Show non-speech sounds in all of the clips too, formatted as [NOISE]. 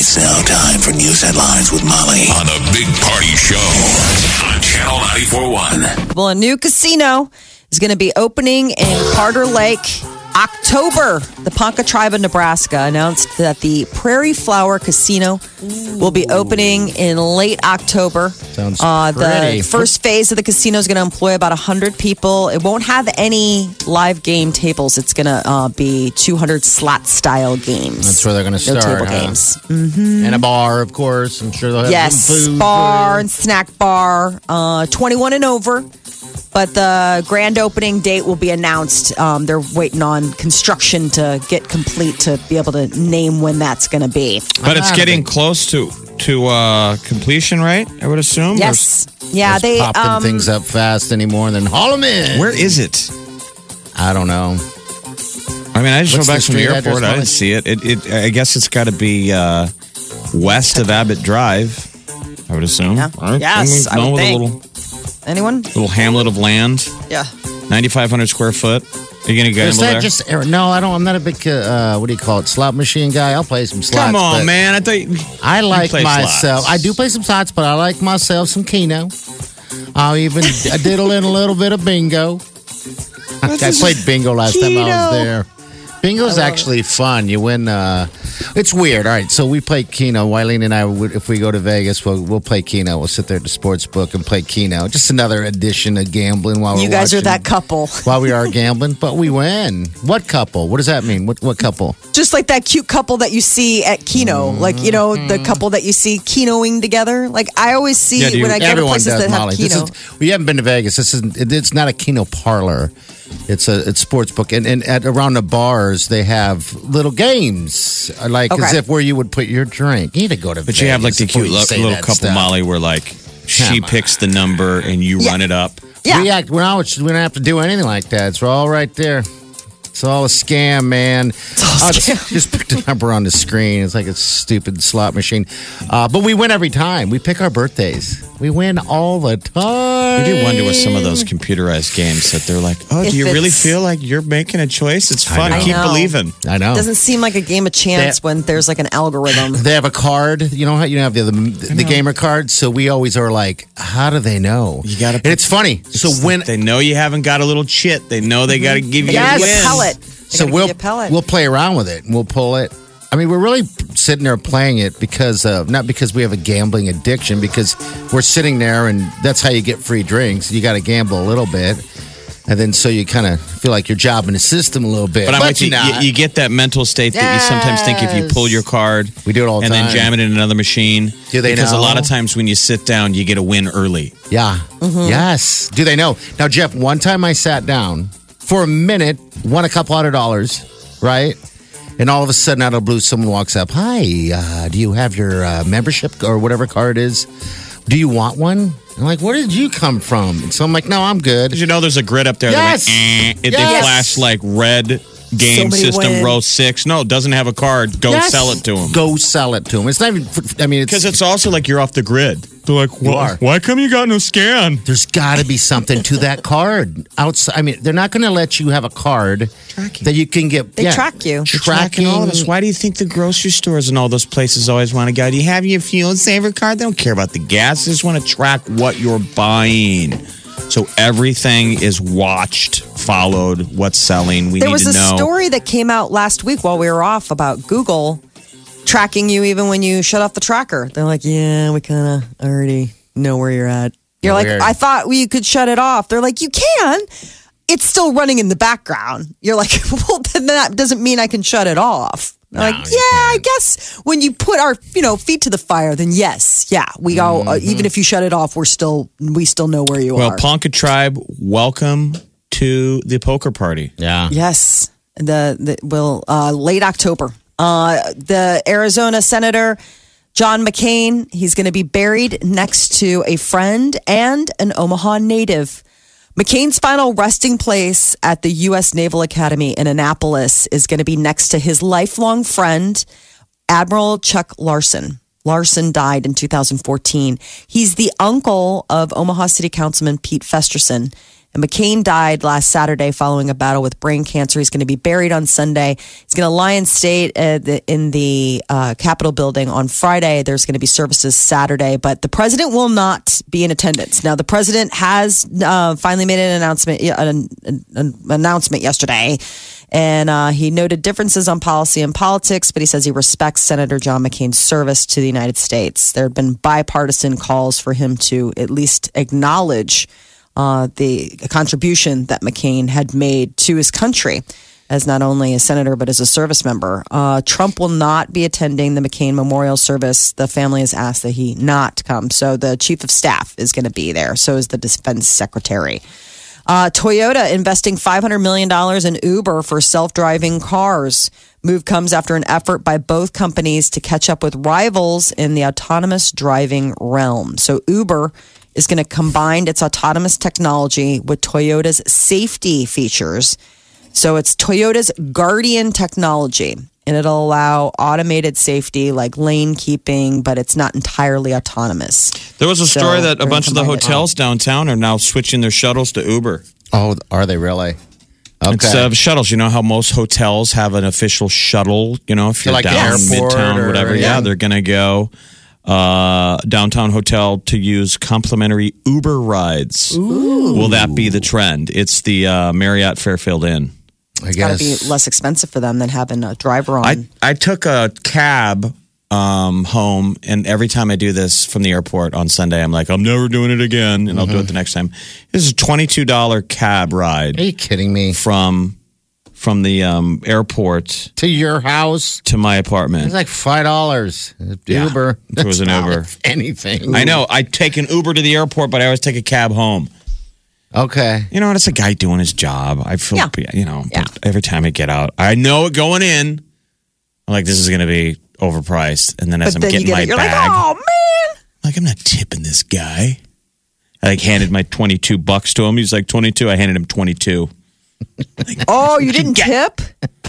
It's now time for news headlines with Molly on the Big Party Show on Channel 94.1. Well, a new casino is going to be opening in Carter Lake October. The Ponca tribe of Nebraska announced that the Prairie Flower Casino will be opening in late October. Sounds uh, pretty. The first phase of the casino is going to employ about 100 people. It won't have any live game tables. It's going to uh, be 200 slot style games. That's where they're going to no start. table huh? games. And a bar, of course. I'm sure they'll have Yes, some food. bar and snack bar, uh, 21 and over. But the grand opening date will be announced. Um, they're waiting on construction to get complete to be able to name when that's going to be. But it's getting close to to uh, completion, right? I would assume. Yes, yeah, they. popping Um, things up fast anymore, then haul them in. Where is it? I don't know. I mean, I just What's drove back the from the airport. I didn't see it. It, it. I guess it's got to be uh, west of Abbott Drive. I would assume. Yeah. right? Yes, I no, would with think. A little anyone? little hamlet of land, Yeah. ninety five hundred square foot. Are you gonna Is gamble that there? just no? I don't. I'm not a big uh, what do you call it? Slot machine guy. I'll play some slots. Come on, man! I thought you, I like play myself. slots. I do play some slots, but I like myself some Keno. I'll even I diddle in a little bit of bingo. I played bingo last time I was there. Bingo's actually fun. You win. Uh, it's weird. All right, so we play Keno. Wileen and I, if we go to Vegas, we'll, we'll play Keno. We'll sit there at the sports book and play Keno. Just another edition of gambling while You we're you guys are that couple. [LAUGHS] While we are gambling, but we win. What couple? What does that mean? What what couple? Just like that cute couple that you see at Keno. Like, you know, the couple that you see Kenoing together. Like, I always see Yeah, you- when I go to places does, that have Molly. This Keno. is, we haven't been to Vegas. This is it, it's not a Keno parlor. It's a it's sports book, and, and at around the bars they have little games, uh, like as if where you would put your drink. You need to go to. but you have like the cute lo- little couple stuff. Molly where like she on. picks the number and you Yeah. run it up. yeah. We act. We're not, we don't have to do anything like that. It's all right there. It's all a scam, man. all a I'll scam. Just, just put the number on the screen. It's like a stupid slot machine. Uh, but we win every time. We pick our birthdays. We win all the time. You do wonder with some of those computerized games that they're like, oh, If do you really it's- feel like you're making a choice? It's fun. know. Keep I know. believing. I know. It doesn't seem like a game of chance That- when there's like an algorithm. They have a card. You know how you have the the, the gamer card. So we always are like, how do they know? You gotta And it's funny. So when they know you haven't got a little chit, they know they got to mm-hmm. give you Yes. a Give you a pellet. They so gotta give we'll you a pellet. we'll play around with it and we'll pull it. I mean, we're really sitting there playing it because uh, not because we have a gambling addiction, because we're sitting there and that's how you get free drinks. You got to gamble a little bit, and then so you kind of feel like you're jobbing the system a little bit. But I'm with you. you're You, not. you get that mental state that you sometimes think if you pull your card, We do it all the and time. then jam it in another machine. Do they Because a lot of times when you sit down, you get a win early. Yeah. Yes. Do they know? Now, Jeff, one time I sat down for a minute, won a couple hundred dollars, right? And all of a sudden, out of the blue, someone walks up. Hi, uh, do you have your uh, membership or whatever card is? Do you want one? I'm like, where did you come from? And so I'm like, no, I'm good. Did you know there's a grid up there Yes. that went, eh, it, they flash like red game Somebody system win. row six. No, doesn't have a card. Go Yes. sell it to them. Go sell it to them. It's not even. I mean, Because it's also like you're off the grid. They're like, You "Why- are. why come you got no scan? there's got to be something to that card outside. I mean, they're not going to let you have a card Tracking. that you can get. They track you. They're tracking all of us. Why do you think the grocery stores and all those places always want to go? Do you have your fuel saver card? They don't care about the gas. They just want to track what you're buying. So everything is watched, followed, what's selling. We There need was a know. story that came out last week while we were off about Google tracking you even when you shut off the tracker. They're like, yeah, we kind of already know where you're at. You're like, I thought we could shut it off. They're like, you can. It's still running in the background. You're like, [LAUGHS] well, then that doesn't mean I can shut it off. They're like, you yeah, I guess when you put our, you know, feet to the fire, then yes, yeah, we all, uh, even if you shut it off, we're still, we still know where you Well, are. Well, Ponca Tribe, welcome to the poker party. Yeah. Yes, the, the well, uh, late October. Uh, the Arizona senator John McCain, he's going to be buried next to a friend and an Omaha native. McCain's final resting place at the U.S. Naval Academy in Annapolis is going to be next to his lifelong friend, Admiral Chuck Larson. Larson died in 2014. He's the uncle of Omaha City Councilman Pete Festersen. And McCain died last Saturday following a battle with brain cancer. He's going to be buried on Sunday. He's going to lie in state uh, in the uh, Capitol building on Friday. There's going to be services Saturday, but the president will not be in attendance. Now, the president has uh, finally made an announcement, an, an, an announcement yesterday, and uh, he noted differences on policy and politics, but he says he respects Senator John McCain's service to the United States. There have been bipartisan calls for him to at least acknowledge uh, the contribution that McCain had made to his country as not only a senator but as a service member. Uh, Trump will not be attending the McCain Memorial Service. The family has asked that he not come. So the chief of staff is going to be there. So is the defense secretary. Uh, Toyota investing $500 million in Uber for self driving cars. Move comes after an effort by both companies to catch up with rivals in the autonomous driving realm. So Uber is going to combine its autonomous technology with Toyota's safety features. So it's Toyota's Guardian technology, and it'll allow automated safety like lane keeping, but it's not entirely autonomous. There was a So, story that a bunch of the hotels downtown are now switching their shuttles to Uber. Oh, are they really? Okay. Instead of shuttles, you know how most hotels have an official shuttle. You know, if you're like the down airport midtown, or- whatever. Yeah, yeah. they're gonna go uh, downtown hotel to use complimentary Uber rides. Will that be the trend? It's the uh, Marriott Fairfield Inn. It's got to be less expensive for them than having a driver on. I I took a cab um, home, and every time I do this from the airport on Sunday, I'm like, I'm never doing it again, and I'll do it the next time. This is a twenty two dollar cab ride Are you kidding me? from from the um, airport To your house? to my apartment. It's like five dollars. Yeah. Uber. It was an Uber. Anything. I know. I take an Uber to the airport, but I always take a cab home. Okay. You know, it's a guy doing his job. I feel, Yeah. you know, Yeah. every time I get out, I know it going in. I'm like, this is going to be overpriced. And then as but I'm then getting get my it, you're bag, like, oh man. like, I'm not tipping this guy. I like handed my 22 bucks to him. He's like 22. I handed him 22. Oh, you didn't tip?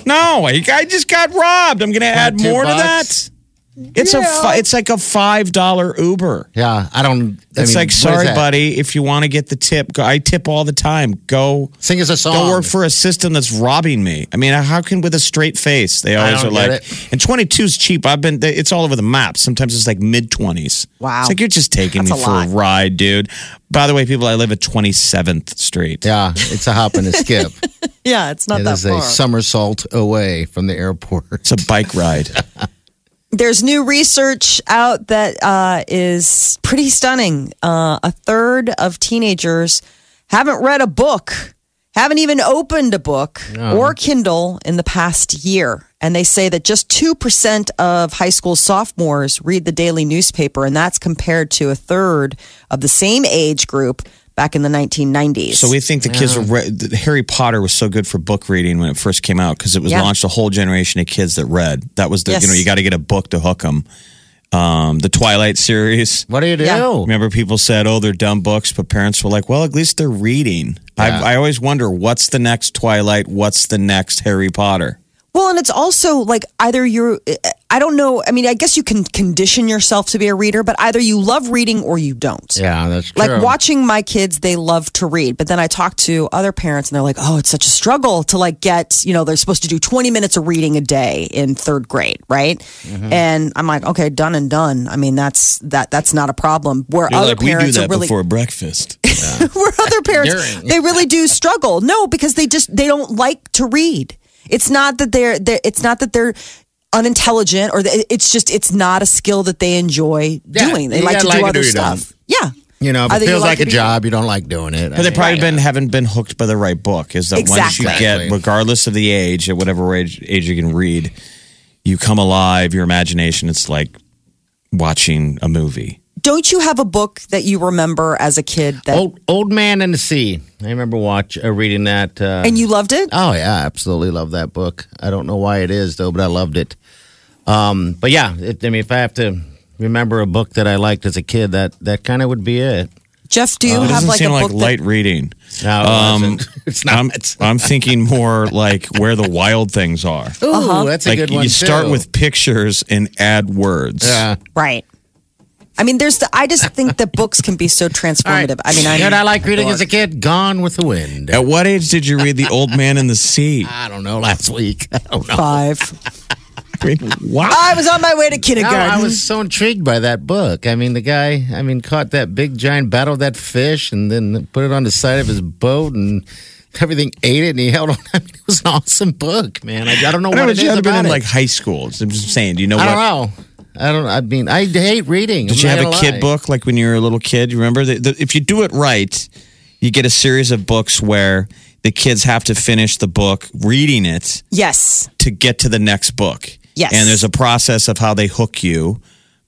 No, I, I just got robbed. I'm going to add 22 more to that. It's a fi- it's like a five dollar Uber. Yeah. I don't. I It's mean, like, sorry, buddy, if you want to get the tip, go, I tip all the time. Go, Sing us a song. go work for a system that's robbing me. I mean, how can with a straight face they always don't are like, get and 22 is cheap. I've been, it's all over the map. Sometimes it's like mid 20s. Wow. It's like you're just taking That's me a for lot. a ride, dude. By the way, people, I live at 27th Street. Yeah. It's a hop and a skip. [LAUGHS] Yeah, it's not it that is far. a somersault away from the airport. It's a bike ride. [LAUGHS] There's new research out that uh, is pretty stunning. Uh, a third of teenagers haven't read a book, haven't even opened a book or Kindle in the past year. And they say that just 2% of high school sophomores read the daily newspaper, and that's compared to a third of the same age group back in the 1990s. So we think the kids are re- Harry Potter was so good for book reading when it first came out because it was Yeah. launched a whole generation of kids that read. That was the you know you got to get a book to hook them. Um, the Twilight series. What do you do? Yeah. Remember, people said, "Oh, they're dumb books," but parents were like, "Well, at least they're reading." Yeah. I, I always wonder what's the next Twilight, what's the next Harry Potter. Well, and it's also like either you're, I don't know. I mean, I guess you can condition yourself to be a reader, but either you love reading or you don't. Yeah, that's true. Like watching my kids, they love to read, but then I talk to other parents and they're like, "Oh, it's such a struggle to like get, you know, they're supposed to do 20 minutes of reading a day in 3rd grade, right?" Mm-hmm. And I'm like, "Okay, done and done." I mean, that's that that's not a problem. Where You're other like, we do parents that are really before breakfast. [LAUGHS] where other [LAUGHS] parents they really do struggle. No, because they just they don't like to read. It's not that they're, they're it's not that they're unintelligent or that it's just it's not a skill that they enjoy Yeah, doing. They like to gotta do other or you stuff. Yeah. you know, if it Either you feels like, it a job, you don't like doing it. But they probably been haven't been hooked by the right book. Is that once you get, regardless of the age, at whatever age, age you can read, you come alive. Your imagination. It's like watching a movie. Don't you have a book that you remember as a kid that Old Old Man and the Sea. I remember watch uh, reading that. Uh, and you loved it? oh yeah, absolutely love that book. I don't know why it is though, but I loved it. Um, but yeah, it, I mean, if I have to, remember a book that I liked as a kid, that that kind of would be it. Jeff, do you It have doesn't like a seem like book light that, reading. No, Um, wasn't. [LAUGHS] it's not. I'm, I'm thinking more like where the wild things are. Ooh, Uh-huh. that's a Like good one you start with pictures and add words. Yeah. right? I mean, there's the. I just think that books can be so transformative. I mean, I You know what I like reading as a kid? Gone with the Wind. At what age did you read The Old Man in the Sea? [LAUGHS] I don't know. Last week. [LAUGHS] I don't know. five. I mean, wow. I was on my way to No, kindergarten. I was so intrigued by that book. I mean, the guy, I mean, caught that big giant battle that fish and then put it on the side of his boat and everything ate it and he held on. [LAUGHS] I mean, it was an awesome book, man. I, I don't know I what don't it know, you is had been about in it. like high school. I'm just saying. Do you know I what? don't know. I don't. I mean, I hate reading. Did I'm you have a gonna kid lie. book like when you were a little kid? You remember that that if you do it right, you get a series of books where the kids have to finish the book reading it yes. to get to the next book. Yes. And there's a process of how they hook you.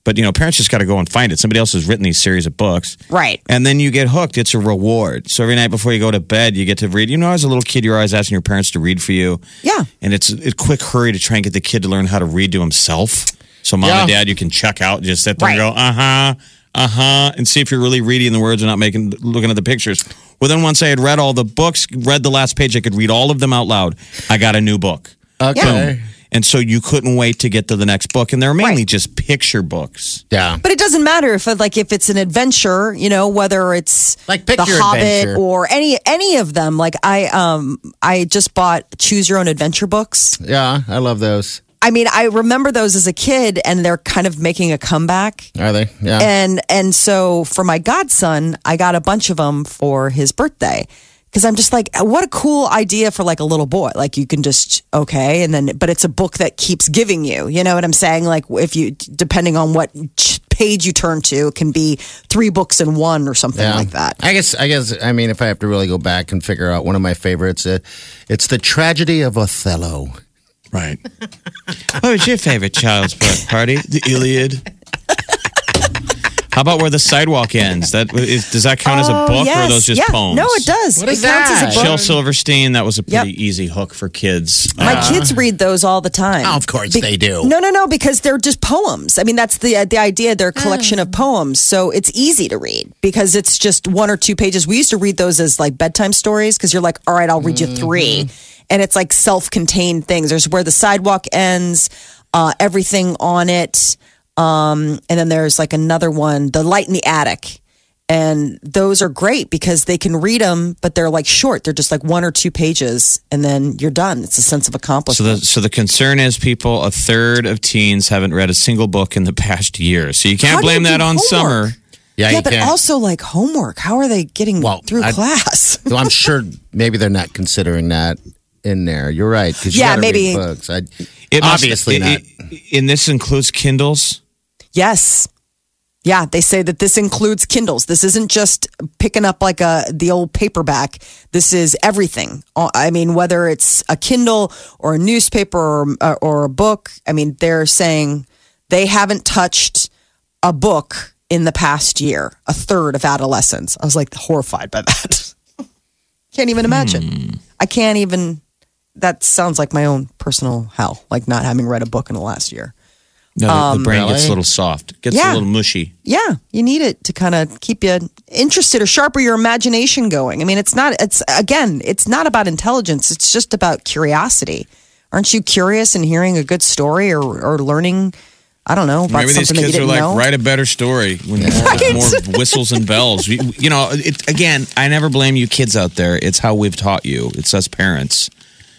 But you know, parents just got to go and find it. Somebody else has written these series of books. Right. And then you get hooked. It's a reward. So every night before you go to bed, you get to read. You know, as a little kid, you're always asking your parents to read for you. Yeah. And it's a quick hurry to try and get the kid to learn how to read to himself. So mom and dad, you can check out, just sit there and go, uh huh, uh huh, and see if you're really reading the words and not making looking at the pictures. Well, then once I had read all the books, read the last page, I could read all of them out loud. I got a new book. Okay. And so you couldn't wait to get to the next book. And they're mainly Right. just picture books. Yeah. But it doesn't matter if like if it's an adventure, you know, whether it's Like pick the Hobbit adventure. or any any of them. Like I um I just bought choose your own adventure books. Yeah. I love those. I mean, I remember those as a kid and they're kind of making a comeback. Are they? Yeah. And and so for my godson, I got a bunch of them for his birthday. Cause I'm just like, what a cool idea for like a little boy. Like you can just, okay. And then, but it's a book that keeps giving you, you know what I'm saying? Like if you, depending on what page you turn to, it can be three books in one or something yeah. like that. I guess. I guess. I mean, if I have to really go back and figure out one of my favorites, uh, it's the tragedy of Othello. Right. what was your favorite child's book, party? The Iliad. How about where the sidewalk ends? That is, does that count as a Oh, book or are yes. those just yeah. poems? No, it does. What it is counts that? as a book. Shel Silverstein, that was a pretty Yep. easy hook for kids. My Uh, kids read those all the time. Oh, of course they do. No, no, no, because they're just poems. I mean, that's the the idea. They're a collection of poems, so it's easy to read because it's just one or two pages. We used to read those as like bedtime stories because you're like, all right, I'll read you 3 and it's like self-contained things. There's where the sidewalk ends, uh, everything on it, um, and then there's like another one, the light in the attic. And those are great because they can read them, but they're like short. They're just like one or two pages, and then you're done. It's a sense of so accomplishment. the so the concern is people a third of teens haven't read a single book in the past year. So you can't How do you blame that on homework? summer. Yeah, yeah, you but can. also like homework. How are they getting Well, through I- class? [LAUGHS] So I'm sure [LAUGHS] maybe they're not considering that in there. You're right. Yeah, gotta maybe- books. I, It must- obviously it- not. it- and this includes Kindles. yes. Yeah, they say that this includes Kindles. This isn't just picking up like a the old paperback. This is everything. Uh, I mean, whether it's a Kindle or a newspaper or, uh, or a book. I mean, they're saying they haven't touched a book in the past year. A third of adolescents. I was like horrified by that. [LAUGHS] can't even imagine. I can't even. That sounds like my own personal hell. Like not having read a book in the last year. No, the, the um, brain gets a little soft, gets Yeah. a little mushy. Yeah, you need it to kind of keep you interested or sharper your imagination going. I mean, it's not, it's again, it's not about intelligence, it's just about curiosity. Aren't you curious in hearing a good story or, or learning, I don't know, about Maybe these something that you kids are like, know? write a better story. When more, [LAUGHS] more whistles and bells. You, you know, it, again, I never blame you kids out there. It's how we've taught you. It's us parents.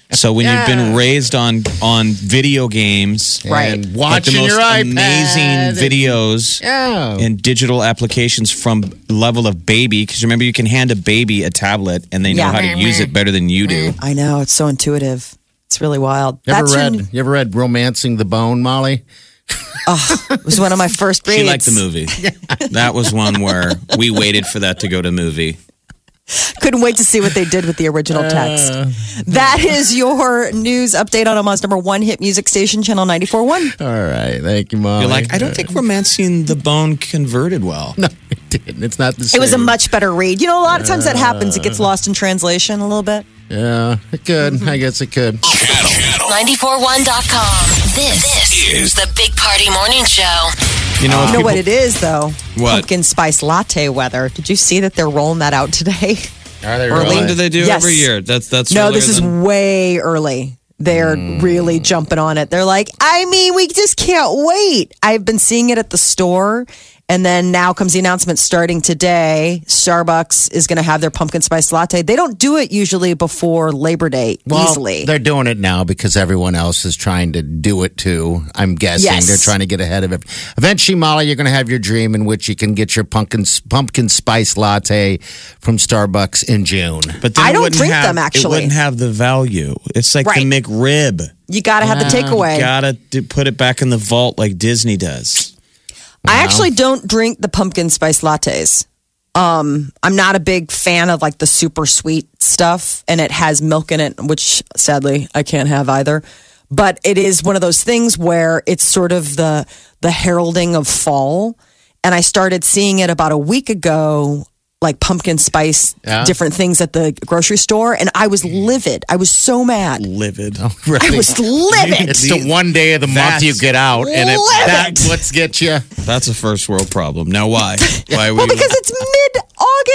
[LAUGHS] So when you've been raised on on video games, Right. And like the watching most your iPad. amazing videos Yeah. and digital applications from level of baby, because remember you can hand a baby a tablet and they know Yeah. how to use it better than you do. Mm. I know, it's so intuitive. It's really wild. You ever That's read? your- You ever read *Romancing the Bone*, Molly? [LAUGHS] oh, it was one of my first reads. She liked the movie. [LAUGHS] That was one where we waited for that to go to movie. Couldn't wait to see what they did with the original uh, text. that is your news update on Omaha's number one hit music station, Channel 94.1. All right, thank you, Mom. You're like, I don't think romancing the bone converted well. [LAUGHS] No, it didn't. It's not the same. It was a much better read. You know, a lot of times that uh, happens. It gets lost in translation a little bit. Yeah, it could. Mm-hmm. I guess it could. Channel 941.com. This, this is the Big Party Morning Show. You know, You know what it is, though? What? Pumpkin spice latte weather. Did you see that they're rolling that out today? Are they Early. really? Do they do Yes. every year? That's that's no, earlier this is than- way early. They're hmm. really jumping on it. They're like, I mean, we just can't wait. I've been seeing it at the store. And then now comes the announcement starting today. Starbucks is going to have their pumpkin spice latte. They don't do it usually before Labor Day Well, easily. they're doing it now because everyone else is trying to do it too. I'm guessing Yes. they're trying to get ahead of it. Eventually, Molly, you're going to have your dream in which you can get your pumpkin pumpkin spice latte from Starbucks in June. But then I don't wouldn't drink have, them, actually. It wouldn't have the value. It's like Right. the McRib. You got to have the takeaway. You Gotta put it back in the vault like Disney does. I actually don't drink the pumpkin spice lattes. Um, I'm not a big fan of like the super sweet stuff, and it has milk in it, which sadly I can't have either. But it is one of those things where it's sort of the the heralding of fall, and I started seeing it about a week ago, like pumpkin spice, Yeah. different things at the grocery store, and I was mm. livid. I was so mad. Livid. Oh, [LAUGHS] I Really? was livid. It's the one day of the month That's you get out, and it, livid. that's what gets you. That's a first world problem. Now why? [LAUGHS] Why Well, because it's mid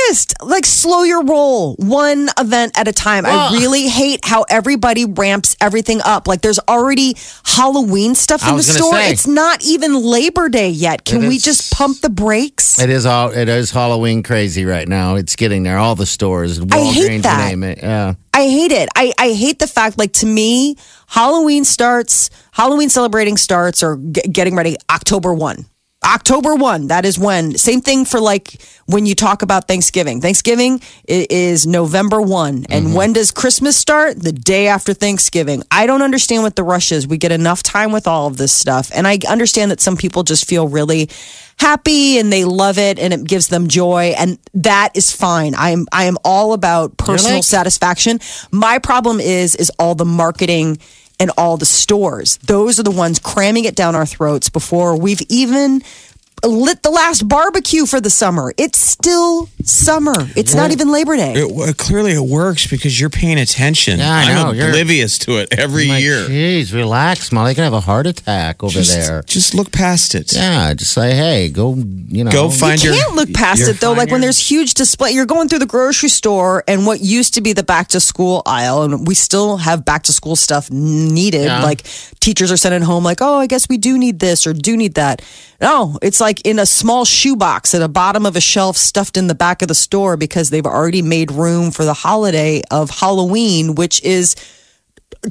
August. Like, slow your roll, one event at a time. I really hate how everybody ramps everything up. Like, there's already Halloween stuff I in the was gonna store. say. It's not even Labor Day yet. Can It we is- just pump the brakes? It is all. It is Halloween crazy right now. It's getting there. All the stores, Walgreens, I hate that. name it. Yeah. I hate it. I, I hate the fact, like, to me, Halloween starts, Halloween celebrating starts or g- getting ready October 1. October 1, that is when. Same thing for like when you talk about Thanksgiving. Thanksgiving is November 1. And mm-hmm. when does Christmas start? The day after Thanksgiving. I don't understand what the rush is. We get enough time with all of this stuff. And I understand that some people just feel really happy and they love it and it gives them joy. And that is fine. I am, I am all about personal like- satisfaction. My problem is, is all the marketing and all the stores. Those are the ones cramming it down our throats before we've even lit the last barbecue for the summer. It's still summer. It's not even Labor Day. It, well, clearly, it works because you're paying attention. Yeah, I am know. You're- oblivious to it every like, year. Jeez, relax, Molly. You can have a heart attack over Just, there. just look past it. Yeah, just say, hey, go. You know, Go find you your. can't look past it though. Like when there's huge display, you're going through the grocery store and what used to be the back to school aisle, and we still have back to school stuff needed. Yeah. Like teachers are sending home, like, oh, I guess we do need this or do need that. No, it's like in a small shoebox at the bottom of a shelf stuffed in the back of the store because they've already made room for the holiday of Halloween, which is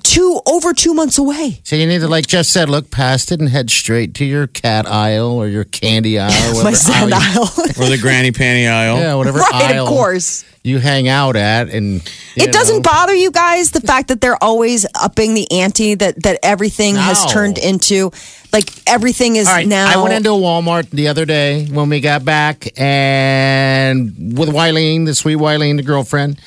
two over two months away. So you need to, like Jess said, look past it and head straight to your cat aisle or your candy aisle. [LAUGHS] My sand aisle you- aisle. [LAUGHS] or the granny panty aisle. Yeah, whatever right, aisle of course. you hang out at, and you It doesn't know. bother you guys the fact that they're always upping the ante that that everything has turned into like everything is All right, now. I went into a Walmart the other day when we got back, and with Wileen, the sweet Wileen, the girlfriend,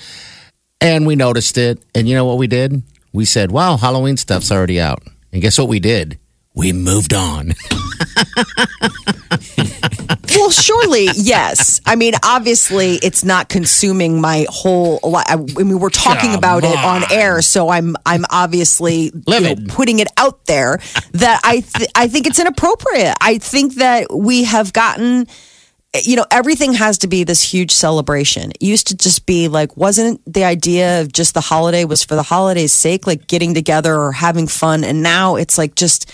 and we noticed it. And you know what we did? We said, "Wow, Halloween stuff's already out." And guess what we did? We moved on. [LAUGHS] well, surely yes. I mean, obviously, it's not consuming my whole. li- I mean, we're talking Come about it on on. air, so I'm I'm obviously you know, putting it out there that I th- I think it's inappropriate. I think that we have gotten. You know, everything has to be this huge celebration. It used to just be like, wasn't the idea of just the holiday was for the holiday's sake, like getting together or having fun? And now it's like just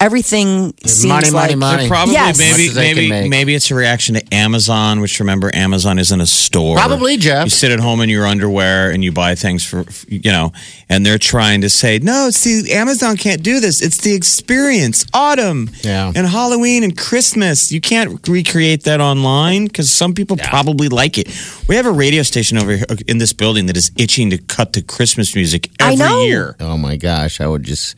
everything seems money, money, like money. Probably Yes. maybe Much as they maybe make. maybe it's a reaction to Amazon, which remember Amazon isn't a store. Probably, Jeff. You sit at home in your underwear and you buy things for you know, and they're trying to say, no, see, Amazon can't do this. It's the experience, autumn, Yeah. and Halloween and Christmas. You can't recreate that online because some people probably like it. We have a radio station over here uh, in this building that is itching to cut to Christmas music I every know. year. Oh my gosh, I would just,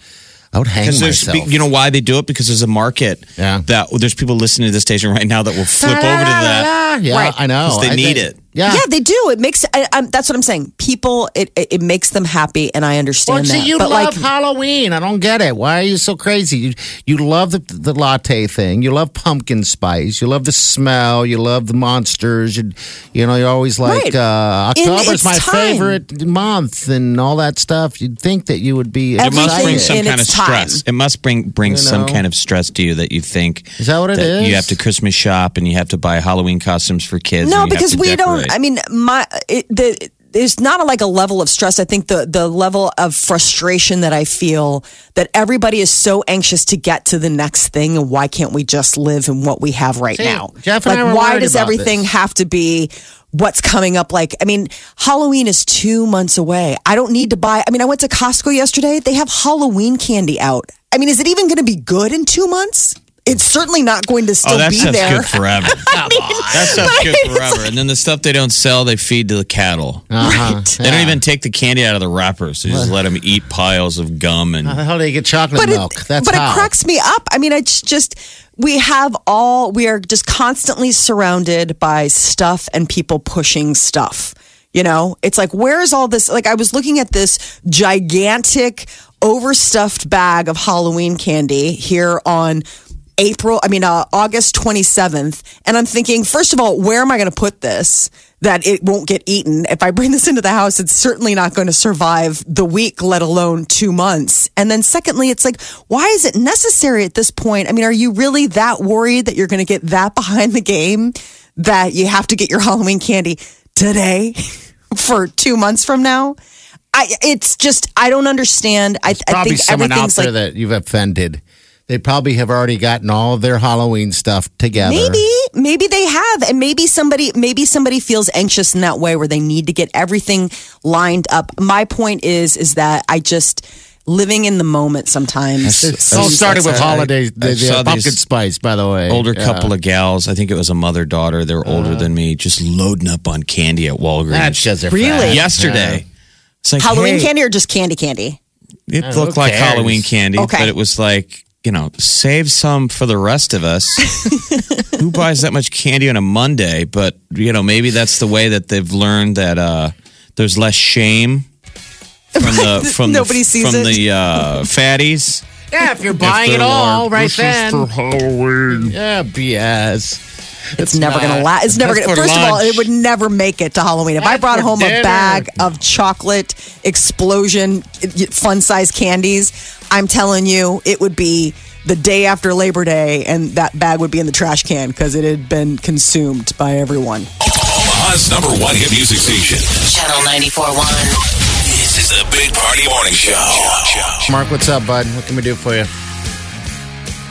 I would hang Because there's, myself. you know, why they do it? Because there's a market Yeah. that there's people listening to this station right now that will flip over to that. Yeah, Right. I know. 'Cause they I need think- it. Yeah. Yeah, they do. It makes I, I'm, that's what I'm saying. People, it, it it makes them happy, and I understand Well, see, that. you but love like, Halloween. I don't get it. Why are you so crazy? You you love the, the latte thing. You love pumpkin spice. You love the smell. You love the monsters. You, you know, you're always like Right. uh, In October's my time. favorite month and all that stuff. You'd think that you would be. It must bring some kind of its time. stress. It must bring bring You some kind of stress to you that you think Is that what it that is? You have to Christmas shop and you have to buy Halloween costumes for kids. no, and you have because to we decorate. don't. I mean, my it, the. There's not a, like a level of stress. I think the the level of frustration that I feel that everybody is so anxious to get to the next thing, and why can't we just live in what we have right See, now? Jeff and like, I were why does everything this. have to be what's coming up? Like, I mean, Halloween is two months away. I don't need to buy. I mean, I went to Costco yesterday. They have Halloween candy out. I mean, is it even going to be good in two months? It's certainly not going to still Oh, that be stuff's there. good forever. [LAUGHS] [LAUGHS] that stuff's good forever. And then the stuff they don't sell, they feed to the cattle. [LAUGHS] Uh-huh. They don't even take the candy out of the wrappers. They just let them eat piles of gum and. How the hell do you get chocolate but milk? It, That's but how. it cracks me up. I mean, it's just we have all we are just constantly surrounded by stuff and people pushing stuff. You know, it's like where's all this? Like I was looking at this gigantic overstuffed bag of Halloween candy here on April, I mean, uh, August 27th. And I'm thinking, first of all, where am I going to put this that it won't get eaten? If I bring this into the house, it's certainly not going to survive the week, let alone two months. And then secondly, it's like, why is it necessary at this point? I mean, are you really that worried that you're going to get that behind the game that you have to get your Halloween candy today [LAUGHS] for two months from now? I, it's just, I don't understand. I, I Probably think someone out there like, that you've offended. They probably have already gotten all of their Halloween stuff together. Maybe, maybe they have, and maybe somebody, maybe somebody feels anxious in that way where they need to get everything lined up. My point is, is that I just living in the moment sometimes. It all started with I- holidays. The, I the saw pumpkin spice, by the way. Older Yeah. couple of gals, I think it was a mother daughter. They're uh. older than me, just loading up on candy at Walgreens. That's just Really? fact. yesterday. It's like Halloween hey, candy or just candy candy? It uh, who looked like cares? Halloween candy, Okay. but it was like you know, save some for the rest of us. [LAUGHS] Who buys that much candy on a Monday? But you know, maybe that's the way that they've learned that uh, there's less shame from the [LAUGHS] from Nobody the, sees from it. the uh, fatties. Yeah, if you're buying they're it all right like, right is then. for Halloween. yeah, BS. It's, never going to last. It's never That's going to. for First of all, it would never make it to Halloween. If I brought for home a bag of chocolate explosion fun size candies, I'm telling you, it would be the day after Labor Day, and that bag would be in the trash can because it had been consumed by everyone. Omaha's number one hit music station. Channel 94.1. This is the Big Party Morning Show. Mark, what's up, bud? What can we do for you?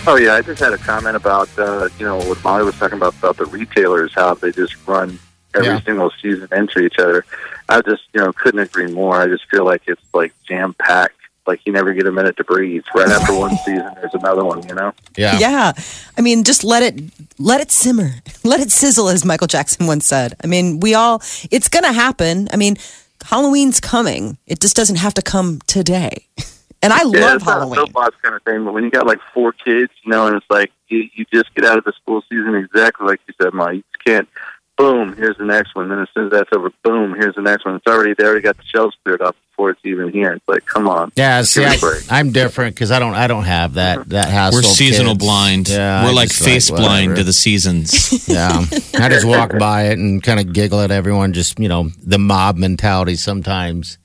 Oh yeah, I just had a comment about uh, you know what Molly was talking about about the retailers, how they just run every Yeah. single season into each other. I just you know couldn't agree more. I just feel like it's like jam packed. Like you never get a minute to breathe. Right after one [LAUGHS] season, there's another one. You know. Yeah. Yeah. I mean, just let it let it simmer. [LAUGHS] Let it sizzle as Michael Jackson once said. I mean, we all it's going to happen. I mean, Halloween's coming. It just doesn't have to come today. [LAUGHS] And I Yeah, love it's not a Halloween. soapbox kind of thing, but when you got like four kids, you know, and it's like you, you just get out of the school season exactly like you said, Molly. You just can't. Boom, here's the next one. Then as soon as that's over, boom, here's the next one. It's already they already got the shelves cleared up before it's even here. It's like, come on. Yeah, see, Give me I, a break. I'm different because I don't, I don't have that mm-hmm. that hassle. We're seasonal kids. blind. Yeah, We're I like just face blind to the seasons. [LAUGHS] Yeah, I just walk [LAUGHS] by it and kind of giggle at everyone. Just you know, the mob mentality sometimes.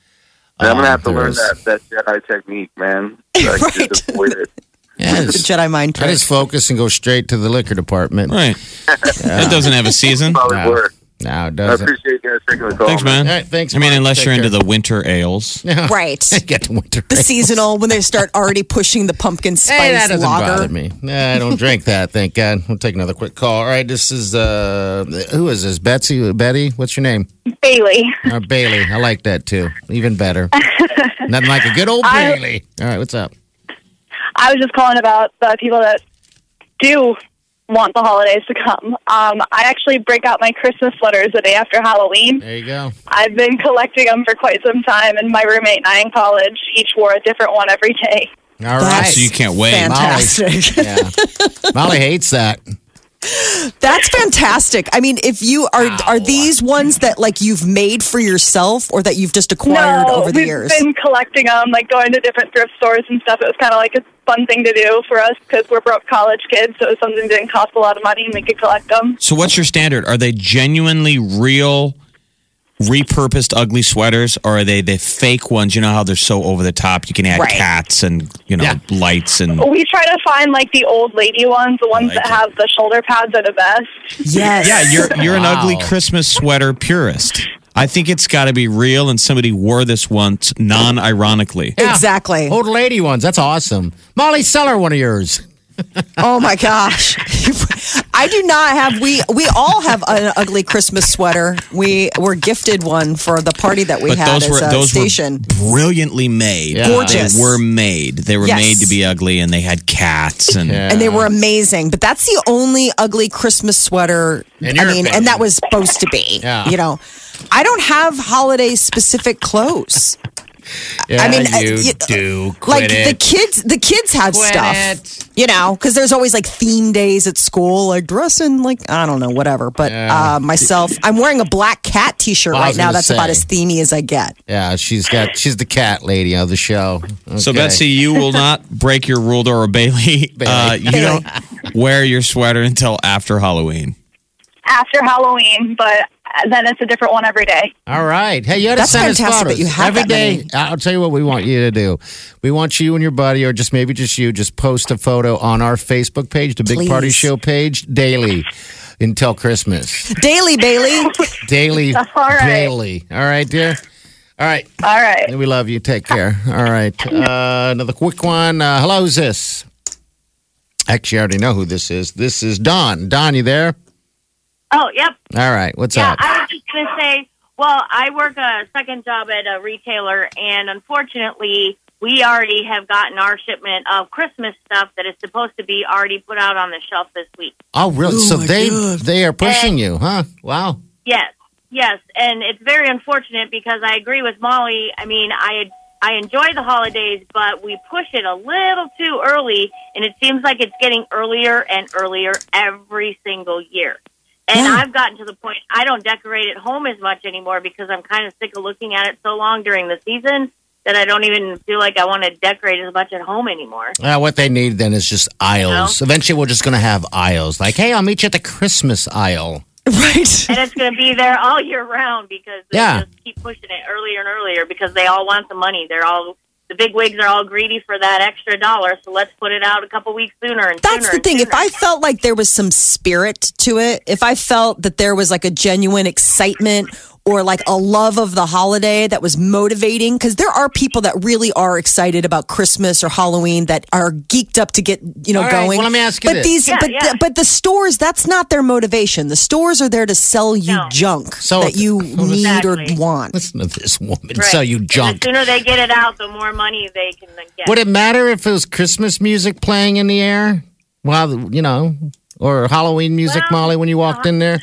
And I'm gonna Um, have to there learn is- that that Jedi technique, man. So I can Right. just avoid it. [LAUGHS] Yeah, the just- Jedi mind I trick. just focus and go straight to the liquor department. right. That doesn't have a season. Probably No. work. No, it doesn't. I appreciate you guys taking the call. Thanks, man. All right, thanks, I mean, Mark. unless Take you're into the winter ales. [LAUGHS] Yeah. Right. [LAUGHS] Get to winter. The seasonal when they start already pushing the pumpkin spice Hey, that doesn't lager. bother me. Nah, I don't drink that. Thank God. We'll take another quick call. All right, this is uh, who is this? Betsy, Betty. What's your name? Bailey. Uh, Bailey. I like that too. Even better. [LAUGHS] Nothing like a good old I- Bailey. All right, what's up? I was just calling about the people that do want the holidays to come. Um, I actually break out my Christmas sweaters the day after Halloween. There you go. I've been collecting them for quite some time, and my roommate and I in college each wore a different one every day. All right. That's So you can't wait. Fantastic. [LAUGHS] Yeah. Molly hates that. That's fantastic. I mean, if you are are these ones that like you've made for yourself or that you've just acquired no, over the we've years? been collecting them, like going to different thrift stores and stuff. It was kind of like a fun thing to do for us because we're broke college kids, so it was something that didn't cost a lot of money and we could collect them. So, what's your standard? Are they genuinely real, repurposed ugly sweaters, or are they the fake ones? You know how they're so over the top. You can add Right. cats and you know Yeah. lights and. We try to find like the old lady ones, the ones like that it. have the shoulder pads are the best. yes. Yeah, you're you're an ugly Christmas sweater purist. I think it's got to be real, and somebody wore this once, non-ironically. Yeah. Exactly. Old lady ones. That's awesome. Molly, sell her one of yours. [LAUGHS] Oh my gosh. [LAUGHS] I do not have we we all have an ugly Christmas sweater. We were gifted one for the party that we But had those as were a those station. were brilliantly made. Yeah. Gorgeous. They were made. They were Yes. made to be ugly, and they had cats and. Yeah. and they were amazing. But that's the only ugly Christmas sweater. I mean, opinion. and that was supposed to be. Yeah. You know, I don't have holiday specific clothes. Yeah, I mean, uh, you you- do. Quit like it. the kids, the kids have Quit stuff. it. You know, because there's always like theme days at school, like dressing like I don't know, whatever. But Yeah. uh, myself, I'm wearing a black cat T-shirt Well, right now. gonna That's about as themey as I get. Yeah, she's got. She's the cat lady of the show. So Betsy, you will [LAUGHS] not break your rule, or Bailey. Uh, you Bailey. don't wear your sweater until after Halloween. After Halloween, but then it's a different one every day. All right. Hey, you had to That's send us fantastic photos. that you have Every that day, many. I'll tell you what we want you to do. We want you and your buddy, or just maybe just you, just post a photo on our Facebook page, the Big Please. Party Show page, daily until Christmas. Daily Bailey. [LAUGHS] Daily, [LAUGHS] All right. daily. All right, dear. All right. All right. We love you. Take care. All right. Uh, another quick one. Uh, hello, who's this? Actually, I already know who this is. This is Don. Don, you there? Oh, yep. All right. What's Yeah, up? I was just going to say, well, I work a second job at a retailer, and unfortunately, we already have gotten our shipment of Christmas stuff that is supposed to be already put out on the shelf this week. oh, really? Oh, so they God. they are pushing And- you, huh? Wow. Yes, yes, and it's very unfortunate because I agree with Molly. I mean, I I enjoy the holidays, but we push it a little too early, and it seems like it's getting earlier and earlier every single year. And Yeah. I've gotten to the point I don't decorate at home as much anymore because I'm kind of sick of looking at it so long during the season that I don't even feel like I want to decorate as much at home anymore. Uh, what they need then is just aisles. Eventually, we're just going to have aisles. Like, hey, I'll meet you at the Christmas aisle. right. and it's going to be there all year round because they Yeah. just keep pushing it earlier and earlier because they all want the money. They're all the big wigs are all greedy for that extra dollar, so let's put it out a couple weeks sooner and That's sooner the thing. If. I felt like there was some spirit to it, if I felt that there was like a genuine excitement or like a love of the holiday that was motivating, because there are people that really are excited about Christmas or Halloween that are geeked up to get you know All right, going. well, let me ask you but this. these, Yeah, but yeah. The, but the stores, that's not their motivation. The stores are there to sell you No. junk So- that you [LAUGHS] need Exactly. or want. Listen to this woman Right. sell you And junk. the sooner they get it out, the more money they can get. Would it matter if it was Christmas music playing in the air? Well, you know, or Halloween music, Well, Molly, when you walked uh-huh. in there?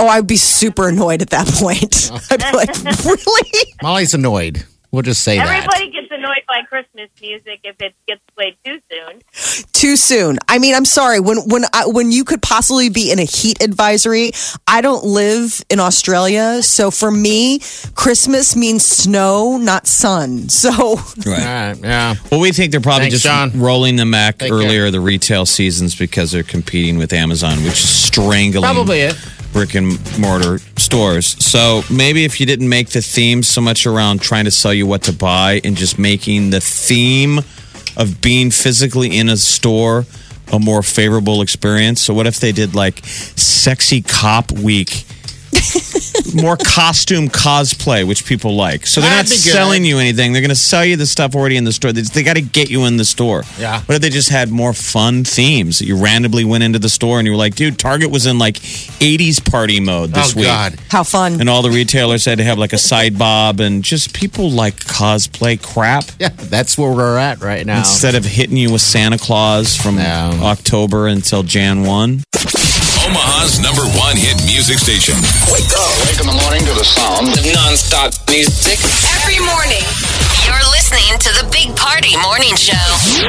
Oh, I'd be super annoyed at that [LAUGHS] point. [LAUGHS] I'd be like, really? Molly's annoyed. We'll just say that. Everybody gets annoyed by Christmas music if it gets played too soon. too soon. I mean, I'm sorry. When when I, when you could possibly be in a heat advisory, I don't live in Australia, so for me, Christmas means snow, not sun. [LAUGHS] So All right, yeah. Well, we think they're probably Thanks, just John. rolling them back Take earlier, the retail seasons, because they're competing with Amazon, which is strangling Probably it. Brick and mortar stores. So maybe if you didn't make the theme so much around trying to sell you what to buy and just making the theme of being physically in a store a more favorable experience. So what if they did like sexy cop week? More costume cosplay, which people like. So they're That'd not be good. selling you anything. They're going to sell you the stuff already in the store. They, they got to get you in the store. Yeah. What if they just had more fun themes? You randomly went into the store and you were like, dude, Target was in like 80s party mode this oh, week. God. how fun! And all the retailers had to have like a side bob and just people like cosplay crap. Yeah, that's where we're at right now. Instead of hitting you with Santa Claus from No. October until Jan 1. Omaha's number one hit music station. Wake up. Wake in the morning to the sound of nonstop music. Every morning, you're listening to the Big Party Morning Show.